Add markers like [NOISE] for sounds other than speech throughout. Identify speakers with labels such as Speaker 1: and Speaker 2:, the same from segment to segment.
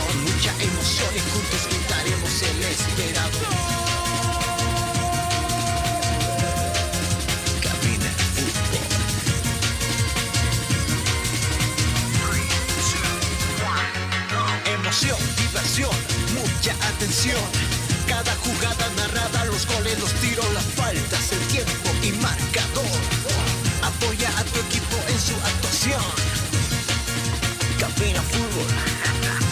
Speaker 1: mucha emoción y juntos gritaremos el esperado. diversión, mucha atención. Cada jugada narrada, los goles, los tiros, las faltas, el tiempo y marcador. Apoya a tu equipo en su actuación. Cabina Fútbol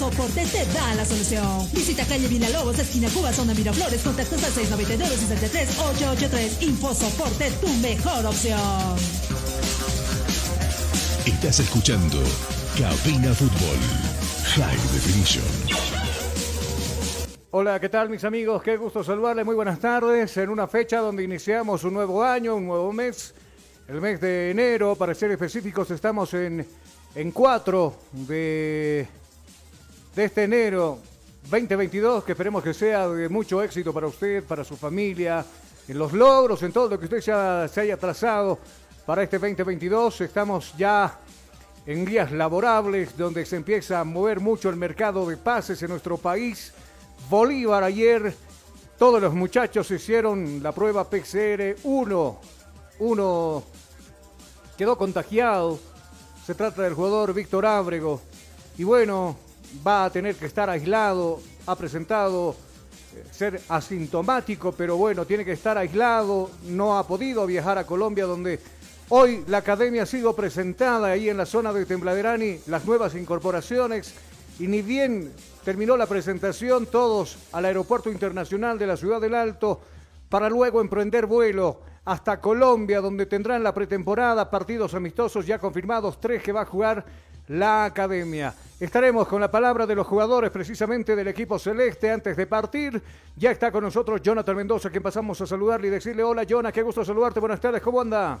Speaker 2: Soporte te da la solución. Visita calle Villalobos, esquina Cuba, zona Miraflores. Contactos al 699-63-883. Infosoporte, tu mejor opción.
Speaker 3: Estás escuchando Cabina Fútbol High Definition.
Speaker 4: Hola, ¿qué tal mis amigos? Qué gusto saludarles. Muy buenas tardes. En una fecha donde iniciamos un nuevo año, un nuevo mes. El mes de enero, para ser específicos, estamos en, en 4 de este enero 2022, que esperemos que sea de mucho éxito para usted, para su familia, en los logros, en todo lo que usted se haya trazado para este 2022. Estamos ya en días laborables donde se empieza a mover mucho el mercado de pases en nuestro país. Bolívar ayer, todos los muchachos hicieron la prueba PCR 1. Uno quedó contagiado. Se trata del jugador Víctor Ábrego. Y bueno, va a tener que estar aislado, ha presentado eh, ser asintomático, pero bueno, tiene que estar aislado, no ha podido viajar a Colombia donde hoy la academia ha sido presentada ahí en la zona de Tembladerani, las nuevas incorporaciones y ni bien terminó la presentación, todos al Aeropuerto Internacional de la Ciudad del Alto para luego emprender vuelo hasta Colombia, donde tendrán la pretemporada, partidos amistosos ya confirmados, tres que va a jugar la academia. Estaremos con la palabra de los jugadores precisamente del equipo celeste antes de partir. Ya está con nosotros Jonathan Mendoza, quien pasamos a saludarle y decirle hola Jonathan, qué gusto saludarte, buenas tardes, ¿cómo anda?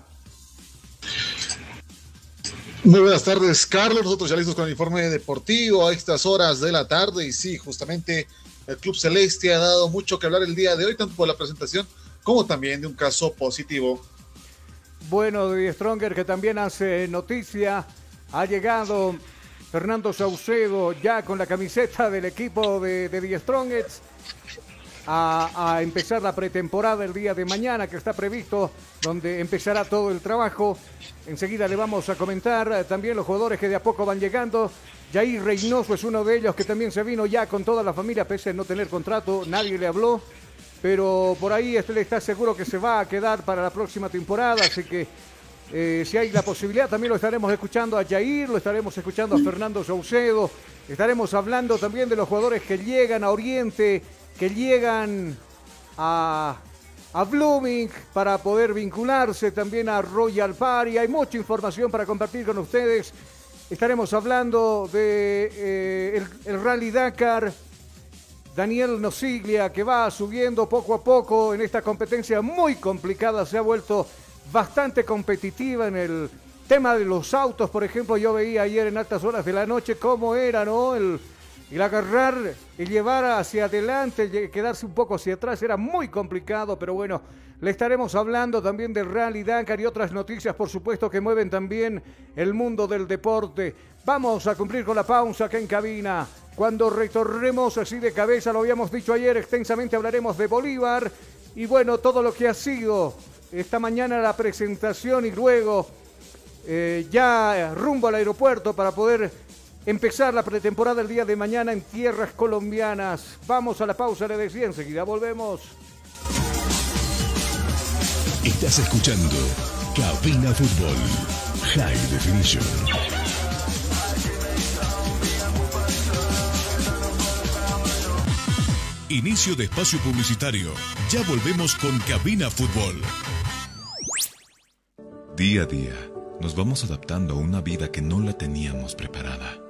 Speaker 5: Muy buenas tardes, Carlos. Nosotros ya listos con el informe deportivo a estas horas de la tarde. Y sí, justamente el Club Celeste ha dado mucho que hablar el día de hoy, tanto por la presentación como también de un caso positivo.
Speaker 4: Bueno, de Stronger que también hace noticia ha llegado Fernando Saucedo ya con la camiseta del equipo de, The Strongest a, empezar la pretemporada el día de mañana que está previsto, donde empezará todo el trabajo. Enseguida le vamos a comentar también los jugadores que de a poco van llegando. Jair Reynoso es uno de ellos que también se vino ya con toda la familia, pese a no tener contrato, nadie le habló. Pero por ahí este está seguro que se va a quedar para la próxima temporada, así que eh, si hay la posibilidad, también lo estaremos escuchando a Jair, lo estaremos escuchando a Fernando Saucedo, estaremos hablando también de los jugadores que llegan a Oriente, que llegan a, a Blooming para poder vincularse también a Royal Party. Hay mucha información para compartir con ustedes. Estaremos hablando de eh, el, Rally Dakar. Daniel Nosiglia, que va subiendo poco a poco en esta competencia muy complicada, se ha vuelto bastante competitiva en el tema de los autos, por ejemplo, yo veía ayer en altas horas de la noche cómo era, ¿no? El, el agarrar, el llevar hacia adelante, el quedarse un poco hacia atrás, era muy complicado, pero bueno, le estaremos hablando también del Rally Dakar y otras noticias, por supuesto, que mueven también el mundo del deporte. Vamos a cumplir con la pausa acá en cabina. Cuando retornemos así de cabeza, lo habíamos dicho ayer extensamente, hablaremos de Bolívar y bueno, todo lo que ha sido esta mañana la presentación y luego eh, ya rumbo al aeropuerto para poder empezar la pretemporada el día de mañana en tierras colombianas. Vamos a la pausa, le decía, enseguida volvemos.
Speaker 3: Estás escuchando Cabina Fútbol High Definition. Inicio de espacio publicitario. Ya volvemos con Cabina Fútbol.
Speaker 6: Día a día, nos vamos adaptando a una vida que no la teníamos preparada.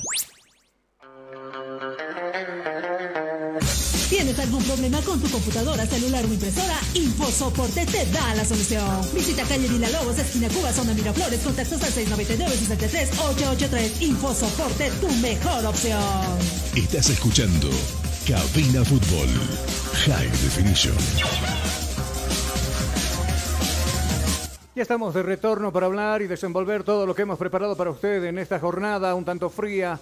Speaker 2: ¿Tienes algún problema con tu computadora, celular o impresora? InfoSoporte te da la solución. Visita calle Lobos, esquina Cuba, zona Miraflores, contactos al 699-63-883. InfoSoporte, tu mejor opción.
Speaker 3: Estás escuchando Cabina Fútbol High Definition.
Speaker 4: Ya estamos de retorno para hablar y desenvolver todo lo que hemos preparado para usted en esta jornada un tanto fría.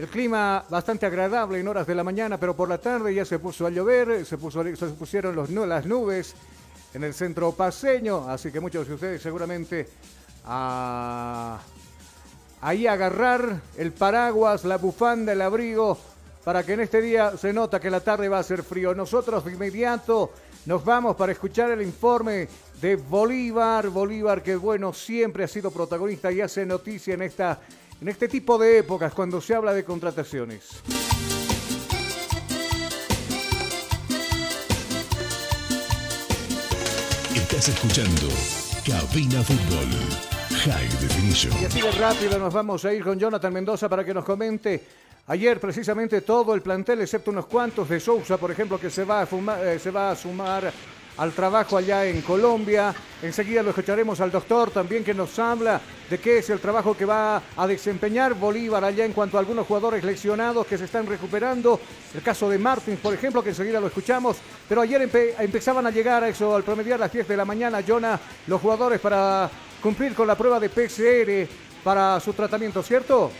Speaker 4: El clima bastante agradable en horas de la mañana, pero por la tarde ya se puso a llover, se, pusieron las nubes en el centro paseño, así que muchos de ustedes seguramente a, ahí agarrar el paraguas, la bufanda, el abrigo, para que en este día se nota que la tarde va a ser frío. Nosotros de inmediato nos vamos para escuchar el informe de Bolívar. Bolívar que bueno, siempre ha sido protagonista y hace noticia en, esta, en este tipo de épocas cuando se habla de contrataciones.
Speaker 3: Estás escuchando Cabina Fútbol High Definition.
Speaker 4: Y así de rápido nos vamos a ir con Jonathan Mendoza para que nos comente Ayer precisamente todo el plantel, excepto unos cuantos de Sousa, por ejemplo, que se va a, eh, se va a sumar al trabajo allá en Colombia. Enseguida lo escucharemos al doctor también que nos habla de qué es el trabajo que va a desempeñar Bolívar allá en cuanto a algunos jugadores lesionados que se están recuperando. El caso de Martins, por ejemplo, que enseguida lo escuchamos. Pero ayer empezaban a llegar a eso al promediar las 10 de la mañana, Jonah, los jugadores para cumplir con la prueba de PCR para su tratamiento, ¿cierto?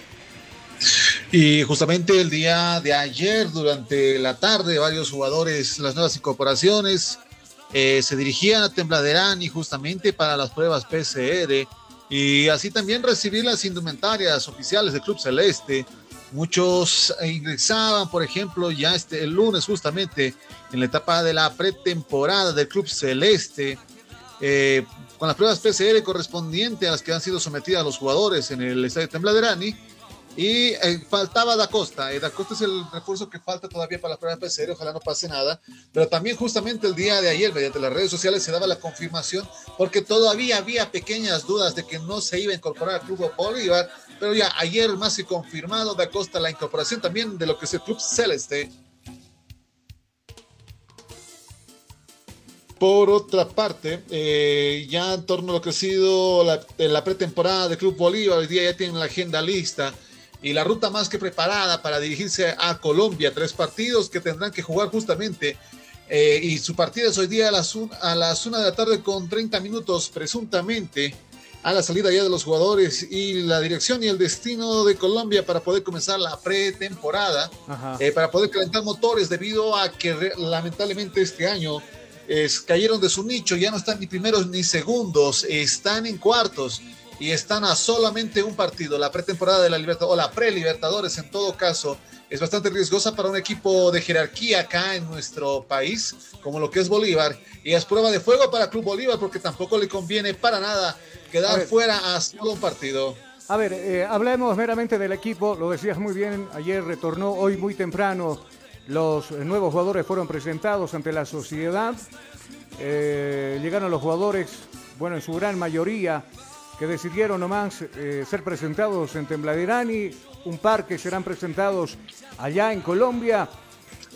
Speaker 5: Y justamente el día de ayer, durante la tarde, varios jugadores, las nuevas incorporaciones, eh, se dirigían a Tembladerani justamente para las pruebas PCR y así también recibir las indumentarias oficiales del Club Celeste. Muchos ingresaban, por ejemplo, ya este, el lunes justamente en la etapa de la pretemporada del Club Celeste, eh, con las pruebas PCR correspondientes a las que han sido sometidas los jugadores en el estadio Tembladerani y eh, faltaba Da Costa. Eh, da Costa es el refuerzo que falta todavía para la prueba PCR. Ojalá no pase nada. Pero también, justamente el día de ayer, mediante las redes sociales, se daba la confirmación porque todavía había pequeñas dudas de que no se iba a incorporar al Club Bolívar. Pero ya ayer más que confirmado Da Costa la incorporación también de lo que es el Club Celeste. Por otra parte, eh, ya en torno a lo que ha sido la, la pretemporada del Club Bolívar, hoy día ya tienen la agenda lista y la ruta más que preparada para dirigirse a Colombia. Tres partidos que tendrán que jugar justamente. Eh, y su partida es hoy día a las, a las una de la tarde con 30 minutos presuntamente a la salida ya de los jugadores y la dirección y el destino de Colombia para poder comenzar la pretemporada, eh, para poder calentar motores debido a que lamentablemente este año cayeron de su nicho, ya no están ni primeros ni segundos, están en cuartos y están a solamente un partido. La pretemporada de la Libertadores, o la pre-Libertadores en todo caso, es bastante riesgosa para un equipo de jerarquía acá en nuestro país, como lo que es Bolívar. Y es prueba de fuego para Club Bolívar porque tampoco le conviene para nada quedar fuera a solo un partido.
Speaker 4: A ver, eh, hablemos meramente del equipo, lo decías muy bien, ayer retornó, hoy muy temprano, los nuevos jugadores fueron presentados ante la sociedad, eh, llegaron los jugadores, bueno, en su gran mayoría, que decidieron nomás eh, ser presentados en Tembladerani, un par que serán presentados allá en Colombia.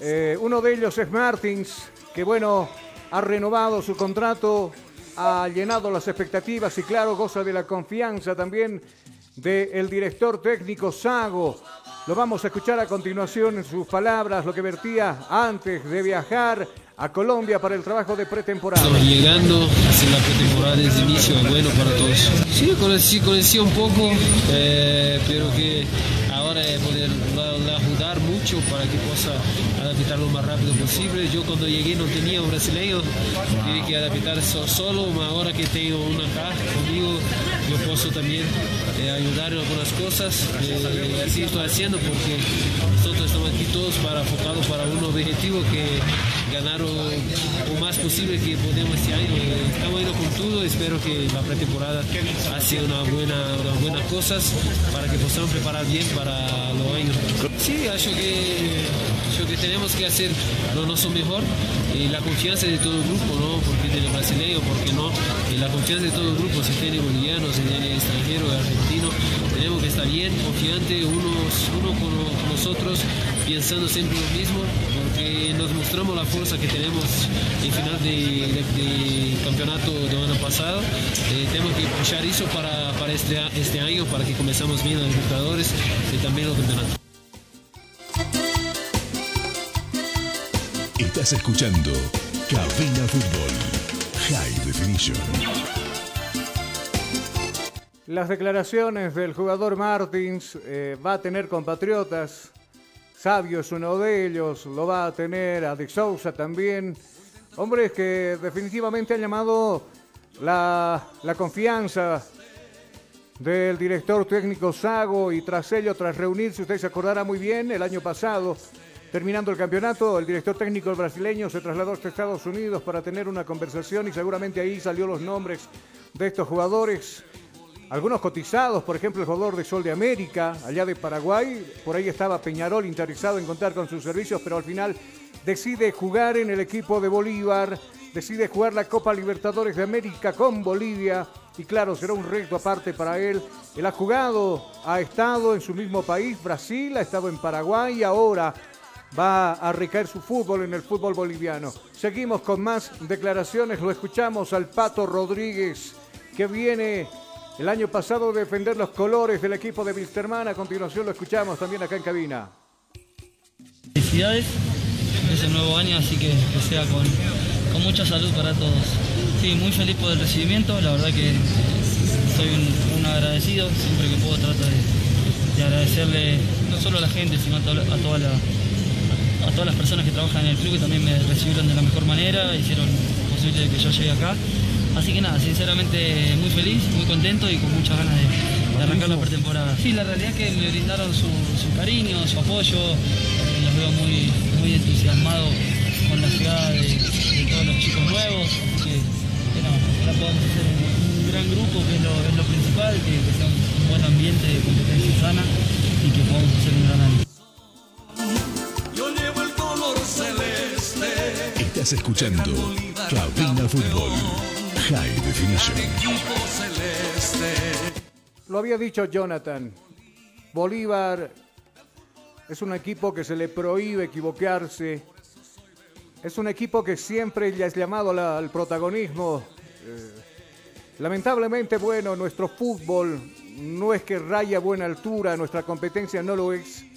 Speaker 4: Eh, uno de ellos es Martins, que bueno, ha renovado su contrato, ha llenado las expectativas y claro, goza de la confianza también del director técnico Sago. Lo vamos a escuchar a continuación en sus palabras, lo que vertía antes de viajar a Colombia para el trabajo de pretemporada.
Speaker 7: Estamos llegando, así la pretemporada desde inicio es bueno para todos. Sí, conocí, conocí un poco, eh, pero que ahora poder ayudar mucho para que pueda adaptar lo más rápido posible. Yo cuando llegué no tenía un brasileño, tuve que adaptar solo, ahora que tengo una acá conmigo, yo puedo también eh, ayudar en algunas cosas. Eh, así estoy haciendo porque nosotros estamos aquí todos para enfocados para un objetivo que ganar lo, más posible que podemos este año. Estamos indo con todo espero que la pretemporada haga una buena, buenas cosas para que podamos preparar bien para los años. Sí, acho que, que tenemos que hacer lo nuestro mejor y la confianza de todo el grupo, ¿no? porque tiene brasileño, porque no, la confianza de todo el grupo, si tiene boliviano, si tiene extranjero, argentino, tenemos que estar bien, confiante unos, uno con, nosotros, pensando siempre lo mismo, porque nos mostramos la fuerza que tenemos en final de, campeonato del año pasado. Eh, tenemos que pushar eso para, para este, este año, para que comenzamos bien los Libertadores y también los campeonatos.
Speaker 3: Estás escuchando Cabina Fútbol High Definition.
Speaker 4: Las declaraciones del jugador Martins eh, va a tener compatriotas. Sabio es uno de ellos, lo va a tener a Sousa también. Hombres que definitivamente han llamado la, la confianza del director técnico Sago y tras ello, tras reunirse, usted se acordará muy bien, el año pasado Terminando el campeonato, el director técnico brasileño se trasladó a Estados Unidos para tener una conversación y seguramente ahí salió los nombres de estos jugadores. Algunos cotizados, por ejemplo, el jugador de Sol de América, allá de Paraguay. Por ahí estaba Peñarol interesado en contar con sus servicios, pero al final decide jugar en el equipo de Bolívar, decide jugar la Copa Libertadores de América con Bolivia. Y claro, será un reto aparte para él. Él ha jugado, ha estado en su mismo país, Brasil, ha estado en Paraguay y ahora va a recaer su fútbol en el fútbol boliviano. Seguimos con más declaraciones, lo escuchamos al Pato Rodríguez, que viene el año pasado a defender los colores del equipo de Wilstermann. A continuación lo escuchamos también acá en cabina.
Speaker 8: Felicidades, es el nuevo año, así que que sea con, mucha salud para todos. Sí, muy feliz por el recibimiento, la verdad que soy un, agradecido, siempre que puedo trato de, agradecerle no solo a la gente, sino a toda la a todas las personas que trabajan en el club que también me recibieron de la mejor manera, hicieron posible que yo llegue acá. Así que nada, sinceramente muy feliz, muy contento y con muchas ganas de, arrancar la pretemporada. Sí, la realidad es que me brindaron su, cariño, su apoyo, eh, los veo muy, muy entusiasmados con la llegada de, todos los chicos nuevos, que, ahora podamos hacer un, gran grupo, que es lo, principal, que, que, sea un buen ambiente de competencia sana y que podamos hacer un gran año.
Speaker 3: Estás escuchando Cabina Fútbol High Definition.
Speaker 4: Lo había dicho Jonathan. Bolívar es un equipo que se le prohíbe equivocarse. Es un equipo que siempre ya es llamado al protagonismo. Eh, lamentablemente, bueno, nuestro fútbol no es que raya a buena altura, nuestra competencia no lo es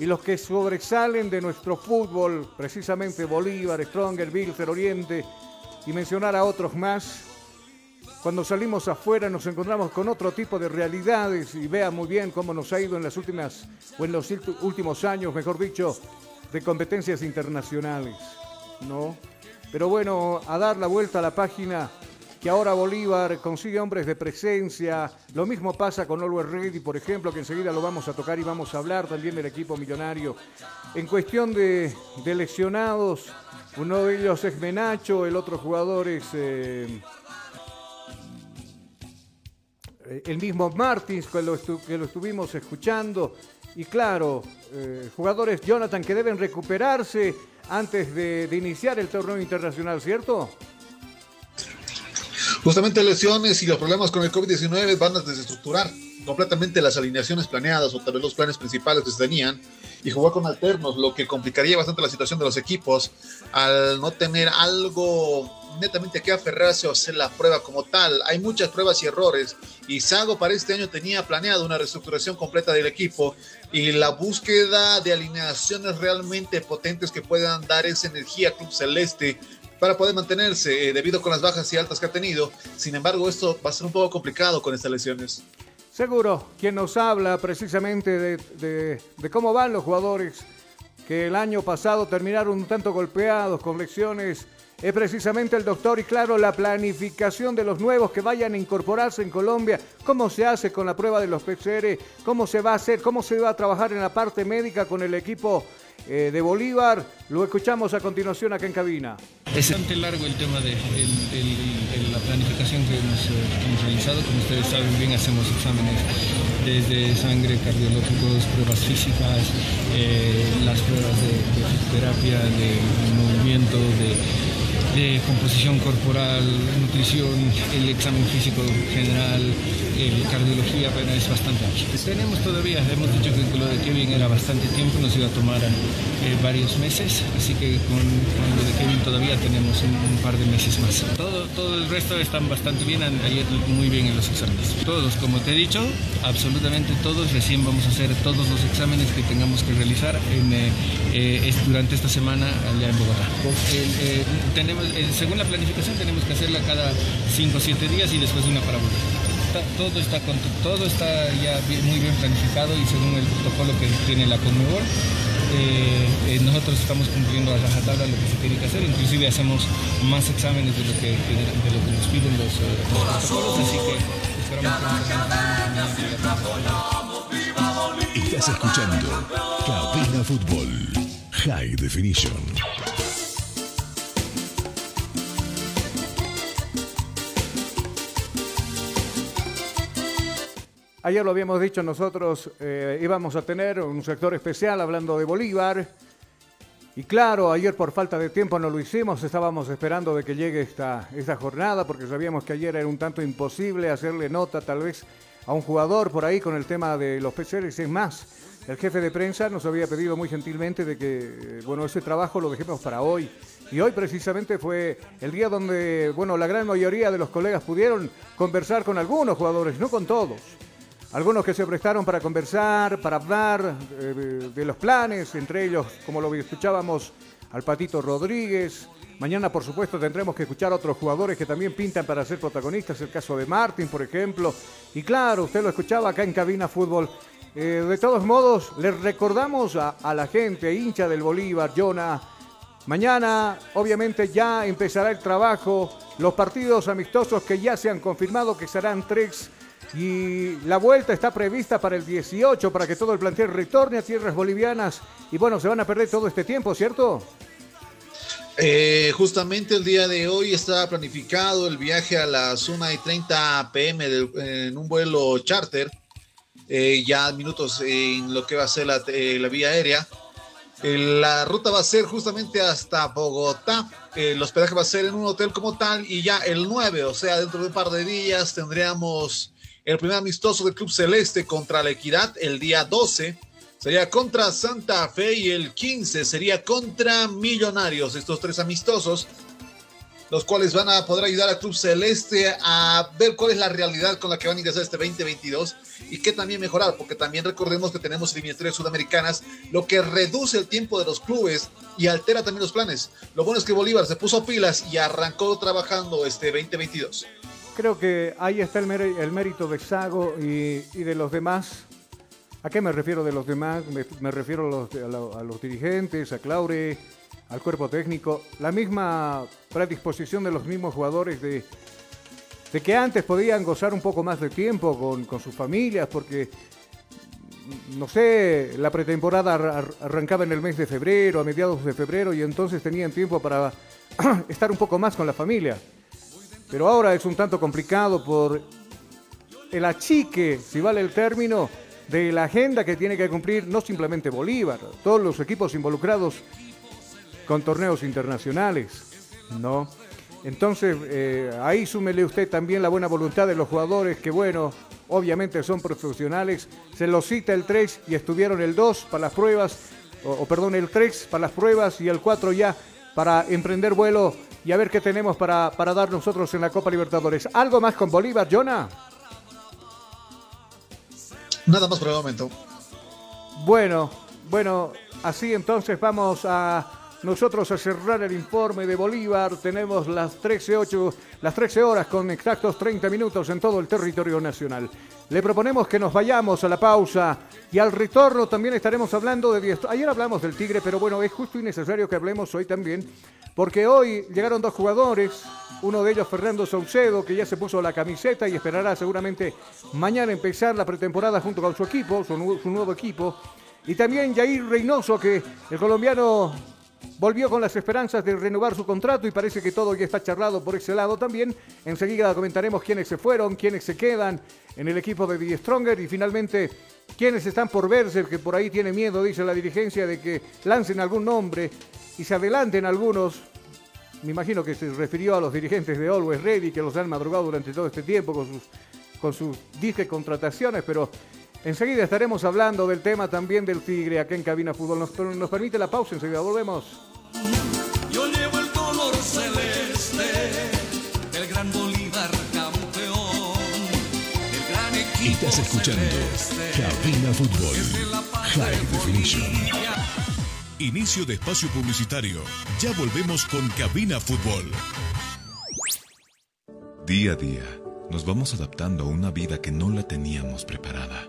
Speaker 4: y los que sobresalen de nuestro fútbol, precisamente Bolívar, Stronger, Bilter, Oriente y mencionar a otros más, cuando salimos afuera nos encontramos con otro tipo de realidades y vea muy bien cómo nos ha ido en las últimas o en los últimos años, mejor dicho, de competencias internacionales, ¿no? Pero bueno, a dar la vuelta a la página que ahora Bolívar consigue hombres de presencia. Lo mismo pasa con Always Ready, por ejemplo, que enseguida lo vamos a tocar y vamos a hablar también del equipo millonario. En cuestión de, lesionados, uno de ellos es Menacho, el otro jugador es eh, el mismo Martins, que lo, estuvimos escuchando. Y claro, eh, jugadores Jonathan que deben recuperarse antes de iniciar el torneo internacional, ¿cierto?
Speaker 5: Justamente lesiones y los problemas con el COVID-19 van a desestructurar completamente las alineaciones planeadas o tal vez los planes principales que se tenían y jugar con alternos, lo que complicaría bastante la situación de los equipos al no tener algo netamente que aferrarse o hacer la prueba como tal. Hay muchas pruebas y errores y Sago para este año tenía planeado una reestructuración completa del equipo y la búsqueda de alineaciones realmente potentes que puedan dar esa energía Club Celeste para poder mantenerse eh, debido con las bajas y altas que ha tenido. Sin embargo, esto va a ser un poco complicado con estas lesiones.
Speaker 4: Seguro, quien nos habla precisamente de, cómo van los jugadores que el año pasado terminaron un tanto golpeados con lesiones es precisamente el doctor y claro, la planificación de los nuevos que vayan a incorporarse en Colombia, cómo se hace con la prueba de los PCR, cómo se va a hacer, cómo se va a trabajar en la parte médica con el equipo eh, de Bolívar. Lo escuchamos a continuación acá en cabina.
Speaker 9: Es bastante largo el tema de la planificación que hemos, eh, hemos, realizado. Como ustedes saben bien, hacemos exámenes desde sangre, cardiológicos, pruebas físicas, eh, las pruebas de, de terapia, de movimiento, de de composición corporal, nutrición, el examen físico general, el cardiología, bueno, es bastante amplio. Tenemos todavía, hemos dicho que lo de Kevin era bastante tiempo, nos iba a tomar eh, varios meses, así que con, lo de Kevin todavía tenemos un, par de meses más. Todo, todo el resto están bastante bien, ayer muy bien en los exámenes. Todos, como te he dicho, absolutamente todos, recién vamos a hacer todos los exámenes que tengamos que realizar en, eh, eh, durante esta semana allá en Bogotá. tenemos eh, según la planificación tenemos que hacerla cada 5 o 7 días y después una para todo, está todo está ya muy bien planificado y según el protocolo que tiene la Conmebol. Eh, eh, nosotros estamos cumpliendo a rajatabla lo que se tiene que hacer, inclusive hacemos más exámenes de lo que, de, lo que nos piden los, protocolos, así que esperamos.
Speaker 3: Estás escuchando Cabina Fútbol High Definition.
Speaker 4: Ayer lo habíamos dicho nosotros, eh, íbamos a tener un sector especial hablando de Bolívar. Y claro, ayer por falta de tiempo no lo hicimos, estábamos esperando de que llegue esta, esta jornada porque sabíamos que ayer era un tanto imposible hacerle nota tal vez a un jugador por ahí con el tema de los PCRs. Es más, el jefe de prensa nos había pedido muy gentilmente de que, eh, bueno, ese trabajo lo dejemos para hoy. Y hoy precisamente fue el día donde, bueno, la gran mayoría de los colegas pudieron conversar con algunos jugadores, no con todos algunos que se prestaron para conversar, para hablar eh, de los planes, entre ellos, como lo escuchábamos, al Patito Rodríguez. Mañana, por supuesto, tendremos que escuchar a otros jugadores que también pintan para ser protagonistas, el caso de Martín, por ejemplo. Y claro, usted lo escuchaba acá en Cabina Fútbol. Eh, de todos modos, les recordamos a, la gente, hincha del Bolívar, Jonah, Mañana, obviamente, ya empezará el trabajo, los partidos amistosos que ya se han confirmado que serán tres y la vuelta está prevista para el 18 para que todo el plantel retorne a tierras bolivianas. Y bueno, se van a perder todo este tiempo, ¿cierto?
Speaker 5: Eh, justamente el día de hoy está planificado el viaje a las 1 y 30 pm en un vuelo charter. Eh, ya minutos en lo que va a ser la, eh, la vía aérea. la ruta va a ser justamente hasta Bogotá. el hospedaje va a ser en un hotel como tal y ya el 9, o sea, dentro de un par de días tendríamos el primer amistoso del Club Celeste contra la Equidad el día 12 sería contra Santa Fe y el 15 sería contra Millonarios. Estos tres amistosos, los cuales van a poder ayudar al Club Celeste a ver cuál es la realidad con la que van a ingresar este 2022 y qué también mejorar, porque también recordemos que tenemos eliminatorias sudamericanas, lo que reduce el tiempo de los clubes y altera también los planes. Lo bueno es que Bolívar se puso pilas y arrancó trabajando este 2022
Speaker 4: creo que ahí está el, mérito de Sago y, de los demás. ¿A qué me refiero de los demás? Me, refiero a los, dirigentes, a Claure, al cuerpo técnico. La misma predisposición de los mismos jugadores de, que antes podían gozar un poco más de tiempo con sus familias, porque, no sé, la pretemporada arrancaba en el mes de febrero, a mediados de febrero, y entonces tenían tiempo para [CLEARS THROAT] estar un poco más con la familia. Pero ahora es un tanto complicado por el achique, si vale el término, de la agenda que tiene que cumplir no simplemente Bolívar, todos los equipos involucrados con torneos internacionales, ¿no? Entonces, eh, ahí súmele usted también la buena voluntad de los jugadores que, bueno, obviamente son profesionales. Se los cita el 3 y estuvieron el 2 para las pruebas, o, perdón, el 3 para las pruebas y el 4 ya para emprender vuelo y a ver qué tenemos para, para dar nosotros en la Copa Libertadores. ¿Algo más con Bolívar, Jonah?
Speaker 5: Nada más por el momento.
Speaker 4: Bueno, bueno, así entonces vamos a nosotros a cerrar el informe de Bolívar. Tenemos las 13, las 13 horas con exactos 30 minutos en todo el territorio nacional. Le proponemos que nos vayamos a la pausa y al retorno también estaremos hablando de... Ayer hablamos del Tigre, pero bueno, es justo y necesario que hablemos hoy también porque hoy llegaron dos jugadores, uno de ellos Fernando Saucedo, que ya se puso la camiseta y esperará seguramente mañana empezar la pretemporada junto con su equipo, su, nuevo equipo. Y también Jair Reynoso, que el colombiano volvió con las esperanzas de renovar su contrato y parece que todo ya está charlado por ese lado también. Enseguida comentaremos quiénes se fueron, quiénes se quedan en el equipo de The Stronger y finalmente quiénes están por verse, que por ahí tiene miedo, dice la dirigencia, de que lancen algún nombre y se adelanten algunos. Me imagino que se refirió a los dirigentes de Always Ready, que los han madrugado durante todo este tiempo con sus, con sus disque contrataciones, pero Enseguida estaremos hablando del tema también del Tigre acá en Cabina Fútbol. Nos, nos permite la pausa, enseguida volvemos.
Speaker 1: Yo llevo el color celeste, el gran Bolívar campeón, el gran equipo.
Speaker 3: Estás escuchando Cabina Fútbol High Definition. Inicio de espacio publicitario. Ya volvemos con Cabina Fútbol.
Speaker 6: Día a día, nos vamos adaptando a una vida que no la teníamos preparada.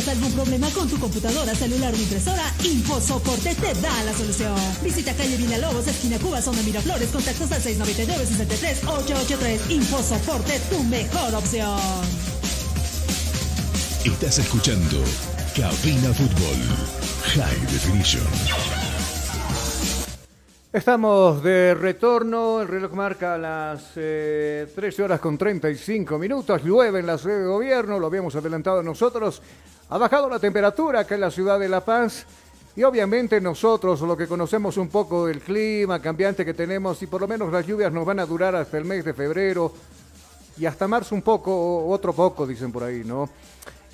Speaker 2: ¿Tienes algún problema con tu computadora, celular o impresora? InfoSoporte te da la solución. Visita calle Villalobos, esquina Cuba, zona Miraflores, contactos al 699-63-883. InfoSoporte, tu mejor opción.
Speaker 3: Estás escuchando Cabina Fútbol High Definition.
Speaker 4: Estamos de retorno, el reloj marca las eh, 13 horas con 35 minutos, llueve en la sede de gobierno, lo habíamos adelantado nosotros, ha bajado la temperatura acá en la ciudad de La Paz y obviamente nosotros lo que conocemos un poco del clima cambiante que tenemos y por lo menos las lluvias nos van a durar hasta el mes de febrero y hasta marzo un poco, otro poco dicen por ahí, ¿no?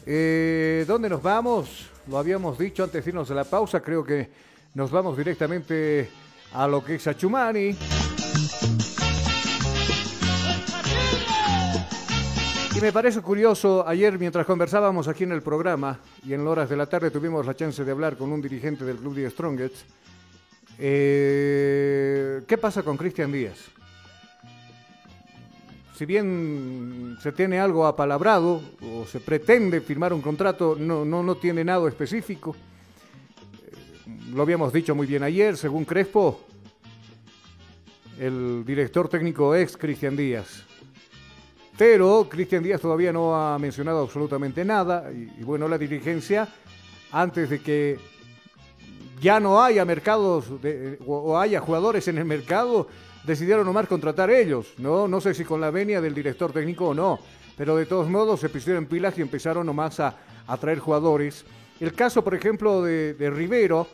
Speaker 4: Eh, ¿Dónde nos vamos? Lo habíamos dicho antes de irnos a la pausa, creo que nos vamos directamente a lo que es Achumani. Y me parece curioso, ayer mientras conversábamos aquí en el programa y en horas de la tarde tuvimos la chance de hablar con un dirigente del club de Strongest, eh, ¿qué pasa con Cristian Díaz? Si bien se tiene algo apalabrado o se pretende firmar un contrato, no, no, no tiene nada específico lo habíamos dicho muy bien ayer, según Crespo, el director técnico es Cristian Díaz. Pero Cristian Díaz todavía no ha mencionado absolutamente nada y, bueno, la dirigencia, antes de que ya no haya mercados o, haya jugadores en el mercado, decidieron nomás contratar ellos. No, no sé si con la venia del director técnico o no, pero de todos modos se pusieron pilas y empezaron nomás a, a traer jugadores. El caso, por ejemplo, de, de Rivero,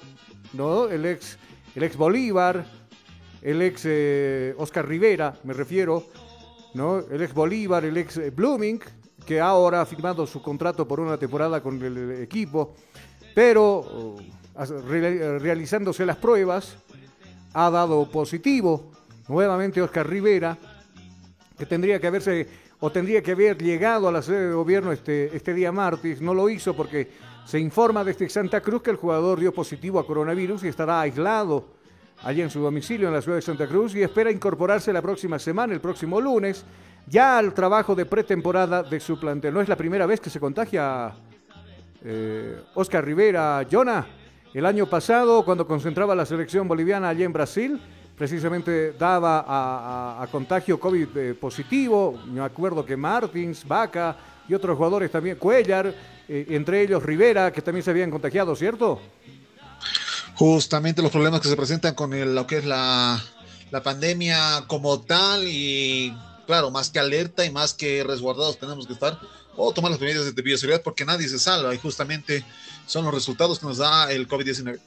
Speaker 4: ¿no? El ex, el ex Bolívar, el ex eh, Oscar Rivera, me refiero, ¿no? El ex Bolívar, el ex eh, Blooming, que ahora ha firmado su contrato por una temporada con el equipo, pero uh, re realizándose las pruebas, ha dado positivo. Nuevamente Oscar Rivera, que tendría que haberse o tendría que haber llegado a la sede de gobierno este, este día martes, no lo hizo porque se informa desde Santa Cruz que el jugador dio positivo a coronavirus y estará aislado allí en su domicilio en la ciudad de Santa Cruz y espera incorporarse la próxima semana, el próximo lunes, ya al trabajo de pretemporada de su plantel. No es la primera vez que se contagia eh, Oscar Rivera, Jonah. El año pasado, cuando concentraba la selección boliviana allí en Brasil, precisamente daba a, contagio COVID eh, positivo. Me acuerdo que Martins, Vaca y otros jugadores también, Cuellar, eh, entre ellos Rivera, que también se habían contagiado, ¿cierto?
Speaker 5: Justamente los problemas que se presentan con el, lo que es la, la pandemia como tal y claro, más que alerta y más que resguardados tenemos que estar o tomar las medidas de bioseguridad porque nadie se salva y justamente son los resultados que nos da el COVID-19.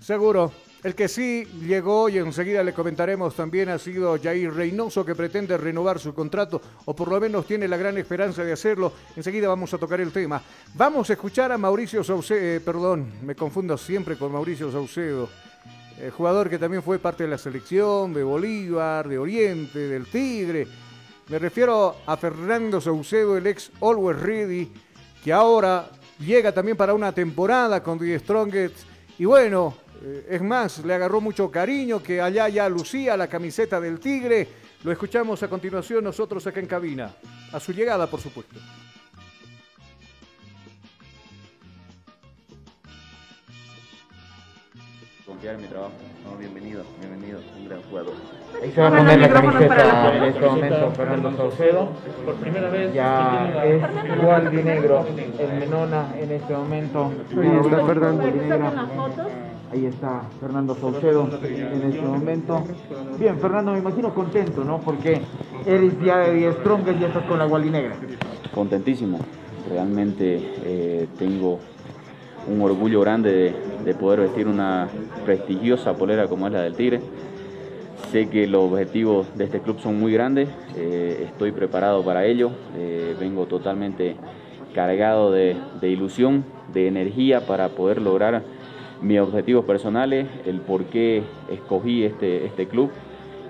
Speaker 4: Seguro. El que sí llegó y enseguida le comentaremos también ha sido Jair Reynoso que pretende renovar su contrato o por lo menos tiene la gran esperanza de hacerlo. Enseguida vamos a tocar el tema. Vamos a escuchar a Mauricio Saucedo, eh, perdón, me confundo siempre con Mauricio Saucedo, eh, jugador que también fue parte de la selección de Bolívar, de Oriente, del Tigre. Me refiero a Fernando Saucedo, el ex Always Ready, que ahora llega también para una temporada con The Strongest. Y bueno, eh, es más, le agarró mucho cariño, que allá ya lucía la camiseta del Tigre. Lo escuchamos a continuación nosotros acá en cabina. A su llegada, por supuesto.
Speaker 10: Confiar en mi trabajo. bienvenido, bienvenido, un gran jugador.
Speaker 11: Ahí se va a poner la camiseta en este momento Fernando Saucedo.
Speaker 12: Por primera vez
Speaker 11: ya es igual de negro el Menona en este momento. Fernando Ahí está Fernando Saucedo en este momento. Bien, Fernando, me imagino contento, ¿no? Porque eres ya de 10 troncas y ya estás con la gualinegra.
Speaker 10: Contentísimo. Realmente eh, tengo un orgullo grande de, poder vestir una prestigiosa polera como es la del Tigre. Sé que los objetivos de este club son muy grandes, eh, estoy preparado para ello, eh, vengo totalmente cargado de, ilusión, de energía para poder lograr mis objetivos personales, el por qué escogí este, este club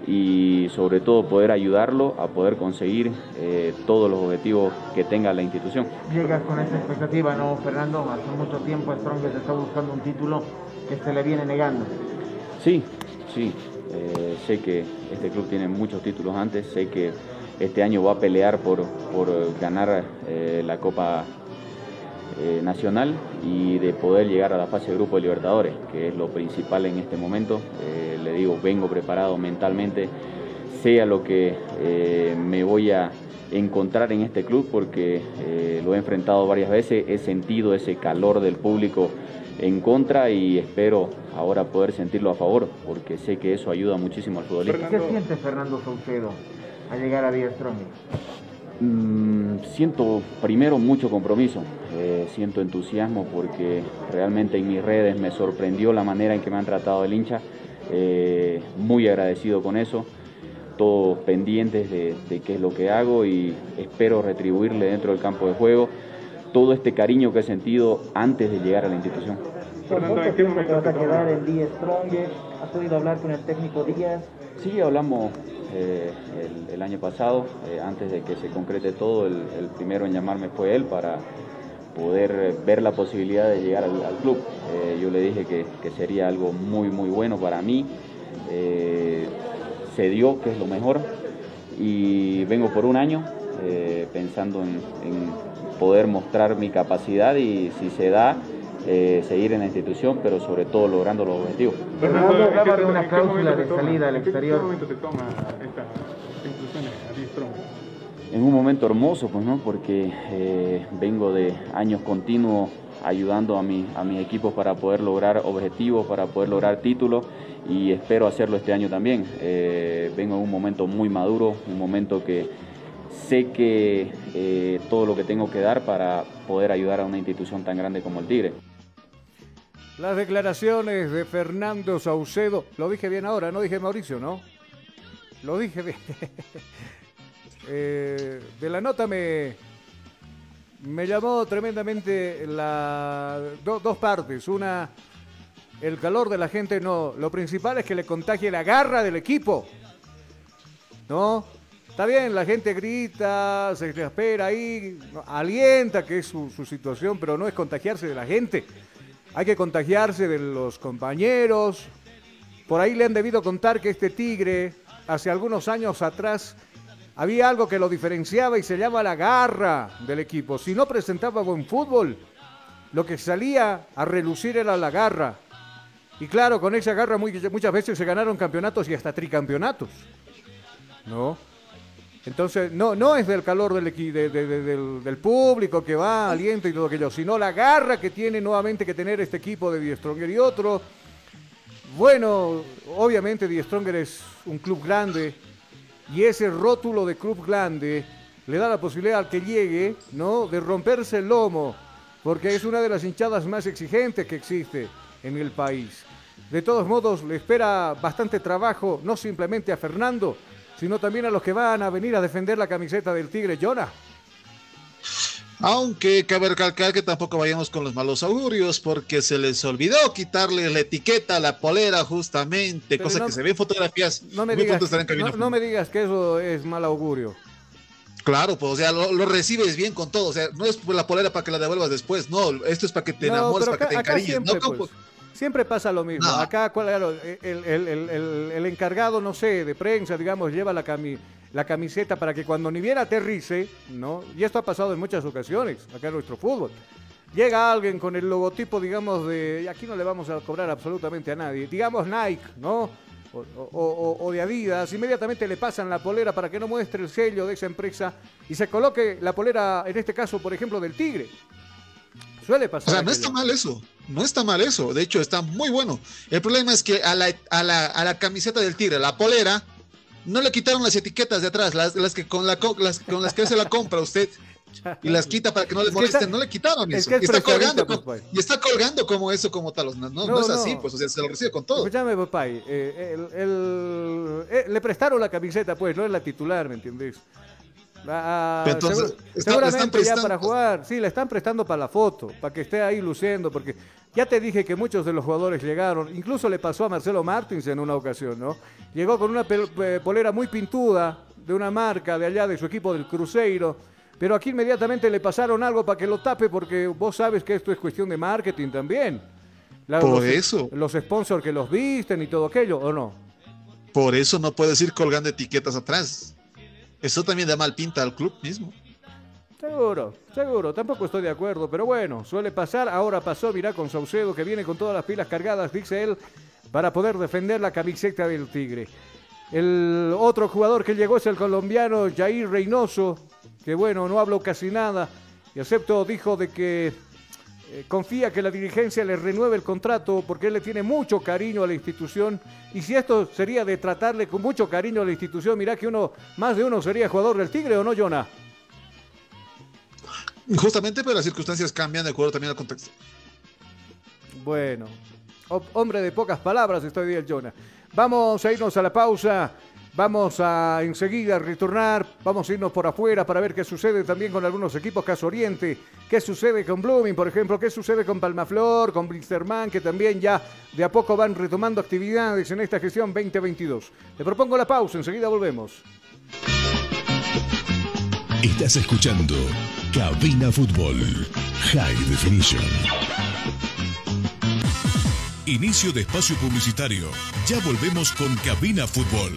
Speaker 10: y sobre todo poder ayudarlo a poder conseguir eh, todos los objetivos que tenga la institución.
Speaker 11: Llegas con esa expectativa, ¿no, Fernando? Hace mucho tiempo Strongest está buscando un título que se le viene negando.
Speaker 10: Sí, sí. Eh, sé que este club tiene muchos títulos antes, sé que este año va a pelear por, por ganar eh, la Copa eh, nacional y de poder llegar a la fase de grupo de Libertadores, que es lo principal en este momento. Eh, le digo, vengo preparado mentalmente, sea lo que eh, me voy a encontrar en este club, porque lo he enfrentado varias veces, he sentido ese calor del público en contra y espero ahora poder sentirlo a favor, porque sé que eso ayuda muchísimo al futbolista.
Speaker 11: ¿Qué siente Fernando Saucedo al llegar a Díaz
Speaker 10: Mm, siento primero mucho compromiso, eh, siento entusiasmo porque realmente en mis redes me sorprendió la manera en que me han tratado el hincha, eh, muy agradecido con eso, todos pendientes de, qué es lo que hago y espero retribuirle dentro del campo de juego todo este cariño que he sentido antes de llegar a la institución.
Speaker 11: ¿en qué momento te vas a quedar en Díaz Strongest? ¿Has podido hablar con el técnico Díaz?
Speaker 10: Sí, hablamos eh, el, año pasado, eh, antes de que se concrete todo, el, primero en llamarme fue él para poder ver la posibilidad de llegar al, club. Eh, yo le dije que, sería algo muy, muy bueno para mí. se dio, que es lo mejor, y vengo por un año pensando en poder mostrar mi capacidad y si se da, eh, seguir en la institución, pero sobre todo logrando los objetivos.
Speaker 11: Fernando hablaba de una cláusula de salida al exterior. ¿En qué
Speaker 12: momento te toma esta, inclusión a
Speaker 10: En un momento hermoso, pues no, porque eh, vengo de años continuos ayudando a, mi, a mis equipos para poder lograr objetivos, para poder lograr títulos y espero hacerlo este año también. Eh, vengo en un momento muy maduro, un momento que sé que todo lo que tengo que dar para poder ayudar a una institución tan grande como el Tigre.
Speaker 4: Las declaraciones de Fernando Saucedo. Lo dije bien ahora, no dije Mauricio, ¿no? Lo dije bien. [LAUGHS] Eh, de la nota me, me llamó tremendamente la, dos partes. Una, el calor de la gente, no. Lo principal es que le contagie la garra del equipo. ¿No? Está bien, la gente grita, se espera ahí, alienta, que es su, su situación, pero no es contagiarse de la gente hay que contagiarse de los compañeros. Por ahí le han debido contar que este Tigre, hace algunos años atrás, había algo que lo diferenciaba y se llama la garra del equipo. Si no presentaba buen fútbol, lo que salía a relucir era la garra. Y claro, con esa garra muchas veces se ganaron campeonatos y hasta tricampeonatos. ¿No? Entonces, no, no es del calor del, público que va, aliento y todo aquello, sino la garra que tiene nuevamente que tener este equipo de Die Stronger y otro. Bueno, obviamente Die Stronger es un club grande y ese rótulo de club grande le da la posibilidad al que llegue, ¿no? De romperse el lomo, porque es una de las hinchadas más exigentes que existe en el país. De todos modos, le espera bastante trabajo, no simplemente a Fernando, sino también a los que van a venir a defender la camiseta del Tigre. Jonah.
Speaker 5: Aunque cabe recalcar que tampoco vayamos con los malos augurios porque se les olvidó quitarle la etiqueta a la polera justamente, cosa que se ve en fotografías.
Speaker 4: No me, digas, no, me digas que eso es mal augurio.
Speaker 5: Claro, pues o sea, lo, recibes bien con todo, o sea, no es la polera para que la devuelvas después, no, esto es para que te enamores, para que te encariñes, no,
Speaker 4: pues, Siempre pasa lo mismo. Acá el, encargado, no sé, de prensa, digamos, lleva la, la camiseta para que cuando ni bien aterrice, ¿no? Y esto ha pasado en muchas ocasiones acá en nuestro fútbol. llega alguien con el logotipo, digamos, de. Aquí no le vamos a cobrar absolutamente a nadie. Digamos Nike, ¿no? O, de Adidas, inmediatamente le pasan la polera para que no muestre el sello de esa empresa y se coloque la polera, en este caso, por ejemplo, del Tigre. Suele pasar.
Speaker 5: O sea, no está mal eso. No está mal eso. De hecho, está muy bueno. El problema es que a la, a la, a la camiseta del Tigre, la polera, no le quitaron las etiquetas de atrás, las, las que con, la, las, con las que se la compra usted. [LAUGHS] y las quita para que no les molesten. no le quitaron eso. y, está colgando como, y está colgando como eso, como tal. No, no, es así, pues, o sea, se lo recibe con todo.
Speaker 4: Escúchame, papá. Eh, eh, le prestaron la camiseta, pues, no es la titular, ¿me entiendes? Entonces, seguramente ya para jugar, sí, le están prestando para la foto, para que esté ahí luciendo, porque ya te dije que muchos de los jugadores llegaron, incluso le pasó a Marcelo Martins en una ocasión, ¿no? Llegó con una polera muy pintuda de una marca de allá de su equipo del Cruzeiro pero aquí inmediatamente le pasaron algo para que lo tape porque vos sabes que esto es cuestión de marketing también.
Speaker 5: Por eso.
Speaker 4: Los sponsors que los visten y todo aquello, ¿o no?
Speaker 5: Por eso no puedes ir colgando etiquetas atrás. Eso también da mal pinta al club mismo.
Speaker 4: Seguro, seguro, tampoco estoy de acuerdo, pero bueno, suele pasar. Ahora pasó, mirá, con Saucedo que viene con todas las pilas cargadas, dice él, para poder defender la camiseta del Tigre. El otro jugador que llegó es el colombiano Jair Reynoso, que bueno, no habló casi nada, y excepto dijo de que eh, confía que la dirigencia le renueve el contrato porque él le tiene mucho cariño a la institución, y si esto sería de tratarle con mucho cariño a la institución, mirá que uno, más de uno sería jugador del Tigre o no, Jonah.
Speaker 5: Justamente, pero las circunstancias cambian de acuerdo también al contexto.
Speaker 4: Bueno, hombre de pocas palabras estoy el Jonah. Vamos a irnos a la pausa. Vamos a enseguida retornar, vamos a irnos por afuera para ver qué sucede también con algunos equipos Caso Oriente, qué sucede con Blooming, por ejemplo, qué sucede con Palmaflor, con Blisterman, que también ya de a poco van retomando actividades en esta gestión 2022. Le propongo la pausa, enseguida volvemos.
Speaker 3: Estás escuchando Cabina Fútbol High Definition. Inicio de espacio publicitario. Ya volvemos con Cabina Fútbol.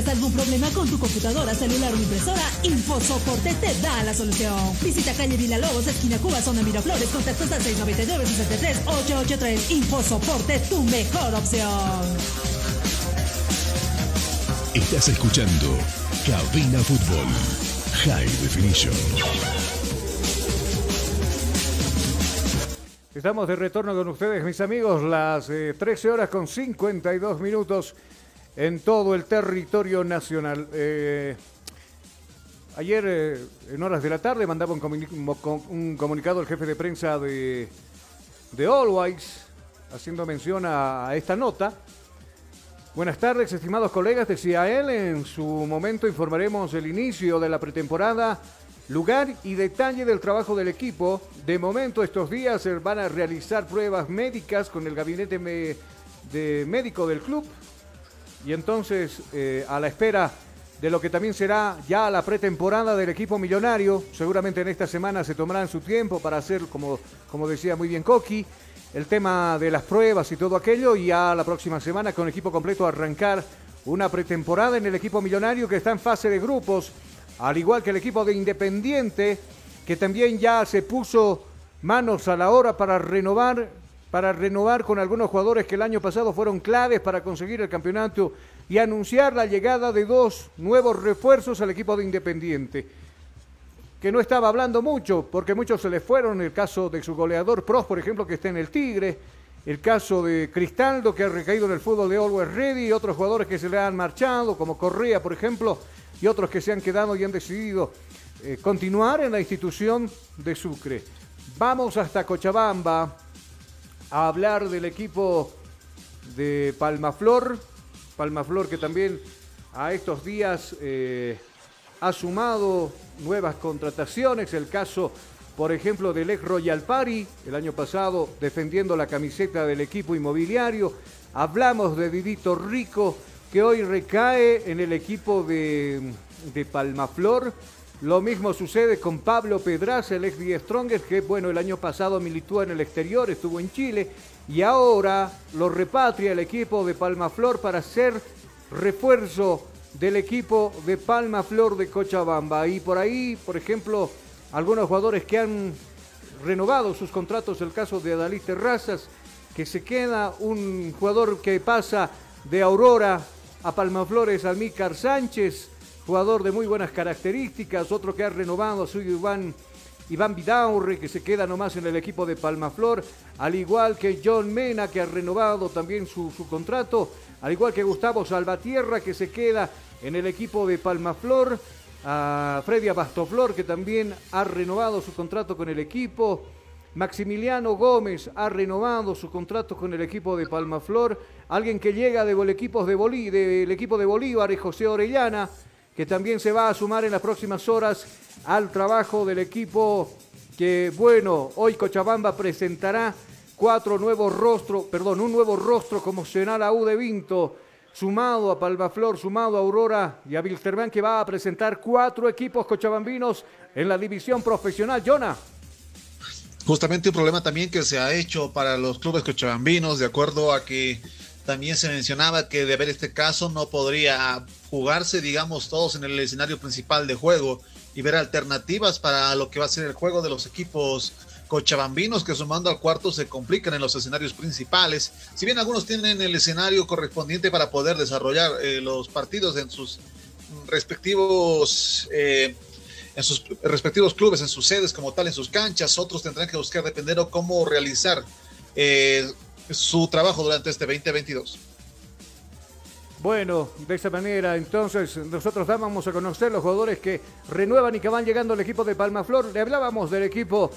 Speaker 2: ¿Tienes algún problema con tu computadora, celular o impresora? InfoSoporte te da la solución. Visita calle Vila Lobos, esquina Cuba, zona Miraflores, contactos al 699-63-883. InfoSoporte, tu mejor opción.
Speaker 13: Estás escuchando Cabina Fútbol High Definition.
Speaker 4: Estamos de retorno con ustedes, mis amigos, las 13 eh, horas con 52 minutos en todo el territorio nacional. Eh, ayer, eh, en horas de la tarde, mandaba un, comunicado al jefe de prensa de, de Always, haciendo mención a, esta nota. Buenas tardes, estimados colegas, decía él. En su momento informaremos el inicio de la pretemporada, lugar y detalle del trabajo del equipo. De momento, estos días se van a realizar pruebas médicas con el gabinete de médico del club y entonces, eh, a la espera de lo que también será ya la pretemporada del equipo millonario, seguramente en esta semana se tomarán su tiempo para hacer, como, como decía muy bien Coqui, el tema de las pruebas y todo aquello, y ya la próxima semana con equipo completo arrancar una pretemporada en el equipo millonario que está en fase de grupos, al igual que el equipo de Independiente, que también ya se puso manos a la hora para renovar para renovar con algunos jugadores que el año pasado fueron claves para conseguir el campeonato y anunciar la llegada de dos nuevos refuerzos al equipo de Independiente. Que no estaba hablando mucho, porque muchos se les fueron. El caso de su goleador Pros, por ejemplo, que está en el Tigre. El caso de Cristaldo, que ha recaído en el fútbol de Always Ready. Y otros jugadores que se le han marchado, como Correa, por ejemplo. Y otros que se han quedado y han decidido eh, continuar en la institución de Sucre. Vamos hasta Cochabamba a hablar del equipo de Palmaflor. Palmaflor que también a estos días eh, ha sumado nuevas contrataciones. El caso, por ejemplo, del ex Royal Party, el año pasado defendiendo la camiseta del equipo inmobiliario. Hablamos de Didito Rico, que hoy recae en el equipo de Palmaflor. Lo mismo sucede con Pablo Pedraza, el ex Die Strongest, que bueno, el año pasado militó en el exterior, estuvo en Chile y ahora lo repatria el equipo de Palma Flor para ser refuerzo del equipo de Palma Flor de Cochabamba. Y por ahí, por ejemplo, algunos jugadores que han renovado sus contratos, el caso de Adalí Terrazas, que se queda un jugador que pasa de Aurora a Palmaflores Almícar Sánchez, jugador de muy buenas características, otro que ha renovado a su Iván, Iván Vidaurre, que se queda nomás en el equipo de Palmaflor, al igual que John Mena, que ha renovado también su, su contrato, al igual que Gustavo Salvatierra, que se queda en el equipo de Palmaflor, a Freddy Abastoflor, que también ha renovado su contrato con el equipo. Maximiliano Gómez ha renovado su contrato con el equipo de Palmaflor. Alguien que llega de de del equipo de Bolívar es José Orellana, que también se va a sumar en las próximas horas al trabajo del equipo que, bueno, hoy Cochabamba presentará cuatro nuevos rostros, perdón, un nuevo rostro como la U de Vinto sumado a Palmaflor, sumado a Aurora y a Wilstermann, que va a presentar cuatro equipos cochabambinos en la división profesional. Jonah.
Speaker 5: Justamente un problema también que se ha hecho para los clubes cochabambinos, de acuerdo a que también se mencionaba que de haber este caso no podría jugarse, digamos, todos en el escenario principal de juego y ver alternativas para lo que va a ser el juego de los equipos cochabambinos que sumando al cuarto se complican en los escenarios principales. Si bien algunos tienen el escenario correspondiente para poder desarrollar eh, los partidos en sus respectivos eh, en sus respectivos clubes, en sus sedes como tal, en sus canchas, otros tendrán que buscar depender o cómo realizar eh, su trabajo durante este 2022.
Speaker 4: Bueno, de esa manera, entonces nosotros dábamos a conocer los jugadores que renuevan y que van llegando al equipo de Palmaflor. Le hablábamos del equipo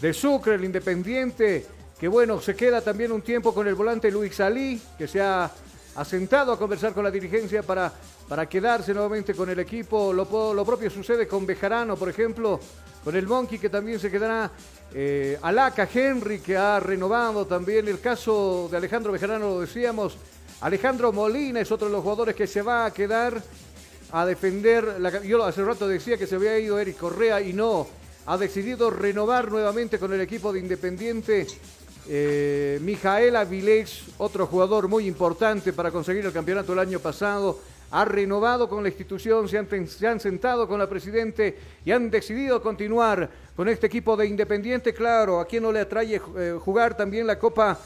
Speaker 4: de Sucre, el Independiente, que bueno, se queda también un tiempo con el volante Luis Salí, que se ha asentado a conversar con la dirigencia para, para quedarse nuevamente con el equipo. Lo, lo propio sucede con Bejarano, por ejemplo, con el Monkey, que también se quedará. Eh, Alaca Henry, que ha renovado también. El caso de Alejandro Bejarano, lo decíamos. Alejandro Molina es otro de los jugadores que se va a quedar a defender. Yo hace rato decía que se había ido Eric Correa y no ha decidido renovar nuevamente con el equipo de Independiente. Eh, Mijaela Vilés, otro jugador muy importante para conseguir el campeonato el año pasado, ha renovado con la institución, se han, sentado con la presidente y han decidido continuar con este equipo de Independiente. Claro, a quien no le atrae eh, jugar también la Copa,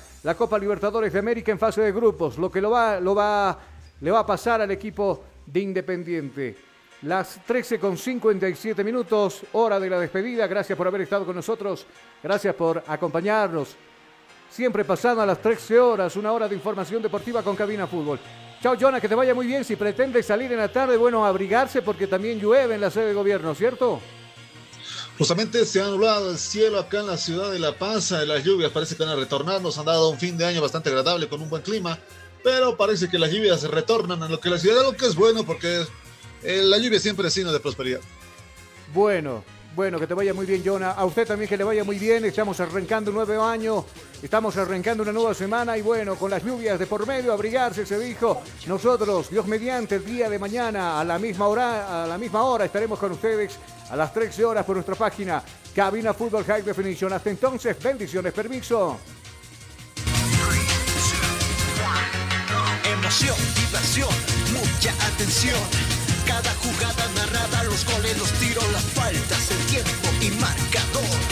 Speaker 4: Libertadores de América en fase de grupos, lo que lo va, le va a pasar al equipo de Independiente. Las 13 con 57 minutos, hora de la despedida. Gracias por haber estado con nosotros. Gracias por acompañarnos. Siempre pasando a las 13 horas, una hora de información deportiva con Cabina Fútbol. Chao, Jonah, que te vaya muy bien. Si pretende salir en la tarde, bueno, abrigarse porque también llueve en la sede de gobierno, ¿cierto?
Speaker 5: Justamente se ha anulado el cielo acá en la ciudad de La Paz. Las lluvias parece que van a retornar. Nos han dado un fin de año bastante agradable con un buen clima. Pero parece que las lluvias se retornan a lo que la ciudad, lo que es bueno porque eh, la lluvia siempre es signo de prosperidad.
Speaker 4: Bueno, bueno, que te vaya muy bien, Jonah. A usted también que le vaya muy bien. Estamos arrancando un nuevo año. Estamos arrancando una nueva semana y bueno, con las lluvias de por medio, abrigarse, se dijo. Nosotros, Dios mediante, el día de mañana a la misma hora, a la misma hora estaremos con ustedes a las 13 horas por nuestra página Cabina Fútbol High Definition. Hasta entonces, bendiciones, permiso.
Speaker 1: Emoción, diversión, mucha atención cada jugada narrada, los goles, los tiros, las faltas, el tiempo y marcador.